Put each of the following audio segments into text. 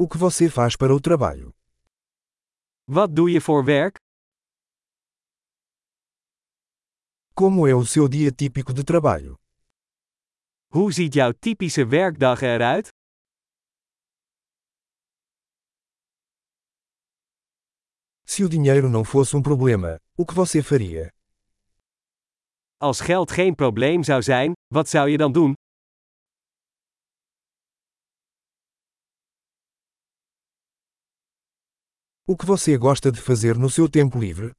O que você faz para o trabalho? Wat doe je voor werk? Como é o seu dia típico de trabalho? Hoe ziet jouw typische werkdag eruit? Se o dinheiro não fosse um problema, o que você faria? Als geld geen probleem zou zijn, wat zou je dan doen? O que você gosta de fazer no seu tempo livre?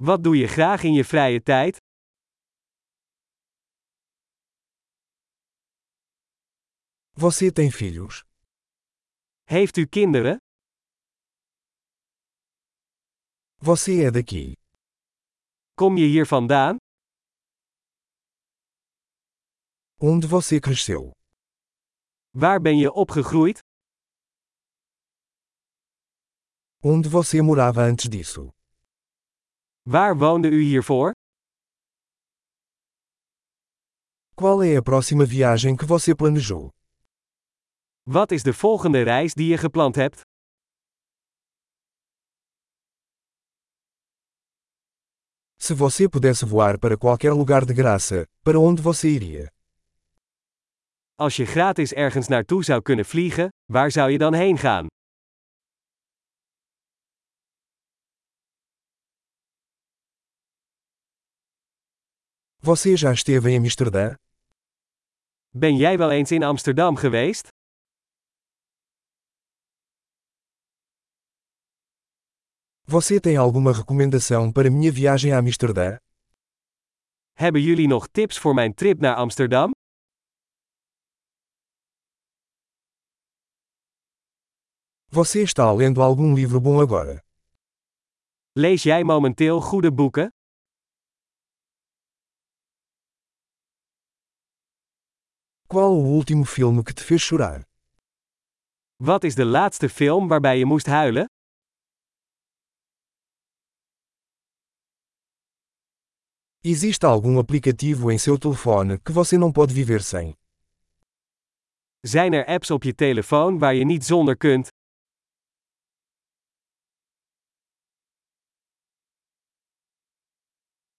Wat doe je graag in je vrije tijd? Você tem filhos? Heeft u kinderen? Você é daqui? Kom je hier vandaan? Onde você cresceu? Waar ben je opgegroeid? Onde você morava antes disso? Waar woonde u hiervoor? Qual é a próxima viagem que você planejou? Wat is de volgende reis die je gepland hebt? Se você pudesse voar para qualquer lugar de graça, para onde você iria? Als je gratis ergens naartoe zou kunnen vliegen, waar zou je dan heen gaan? Você já esteve em Amsterdã? Ben jij wel eens in Amsterdam geweest? Você tem alguma recomendação para minha viagem a Amsterdã? Hebben jullie nog tips voor mijn trip naar Amsterdam? Você está lendo algum livro bom agora? Lees jij momenteel goede boeken? Qual o último filme que te fez chorar? Wat is de laatste film waarbij je moest huilen? Existe algum aplicativo em seu telefone que você não pode viver sem? Zijn er apps op je telefoon waar je niet zonder kunt?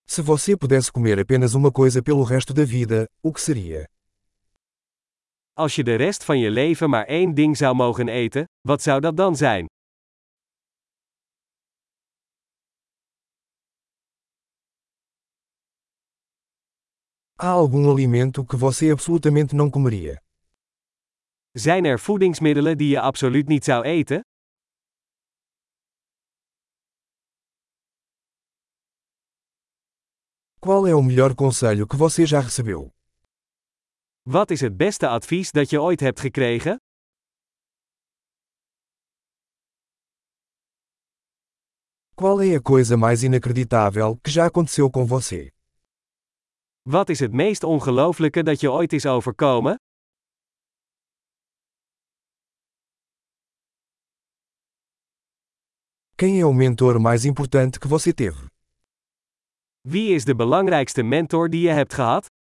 Se você pudesse comer apenas uma coisa pelo resto da vida, o que seria? Als je de rest van je leven maar één ding zou mogen eten, wat zou dat dan zijn? Há algum alimento que você absolutamente não comeria? Zijn er voedingsmiddelen die je absoluut niet zou eten? Qual é o melhor conselho que você já recebeu? Wat is het beste advies dat je ooit hebt gekregen? Qual é a coisa mais inacreditável que já aconteceu com você? Wat is het meest ongelooflijke dat je ooit is overkomen? Quem é o mentor mais importante que você teve? Wie is de belangrijkste mentor die je hebt gehad?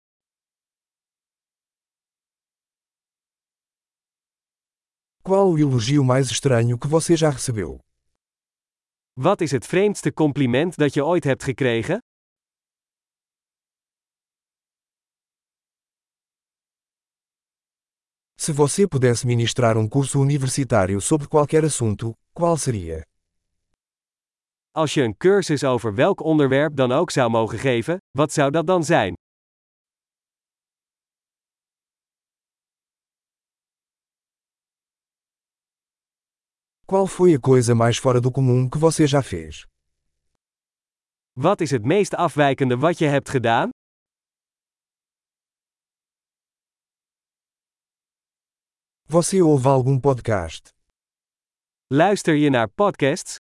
Qual o elogio mais estranho que você já recebeu? Wat is het vreemdste compliment dat je ooit hebt gekregen? Se você pudesse ministrar um curso universitário sobre qualquer assunto, qual seria? Als je een cursus over welk onderwerp dan ook zou mogen geven, wat zou dat dan zijn? Qual foi a coisa mais fora do comum que você já fez? Wat is het meest afwijkende wat je hebt gedaan? Você ouve algum podcast? Luister je naar podcasts?